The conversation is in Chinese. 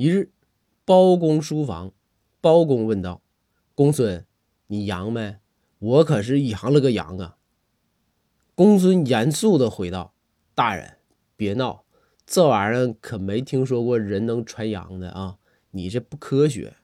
一日，包公书房，包公问道：“公孙，你阳没？我可是阳了个阳啊！”公孙严肃的回道：“大人，别闹，这玩意儿可没听说过人能传阳的啊！你这不科学。”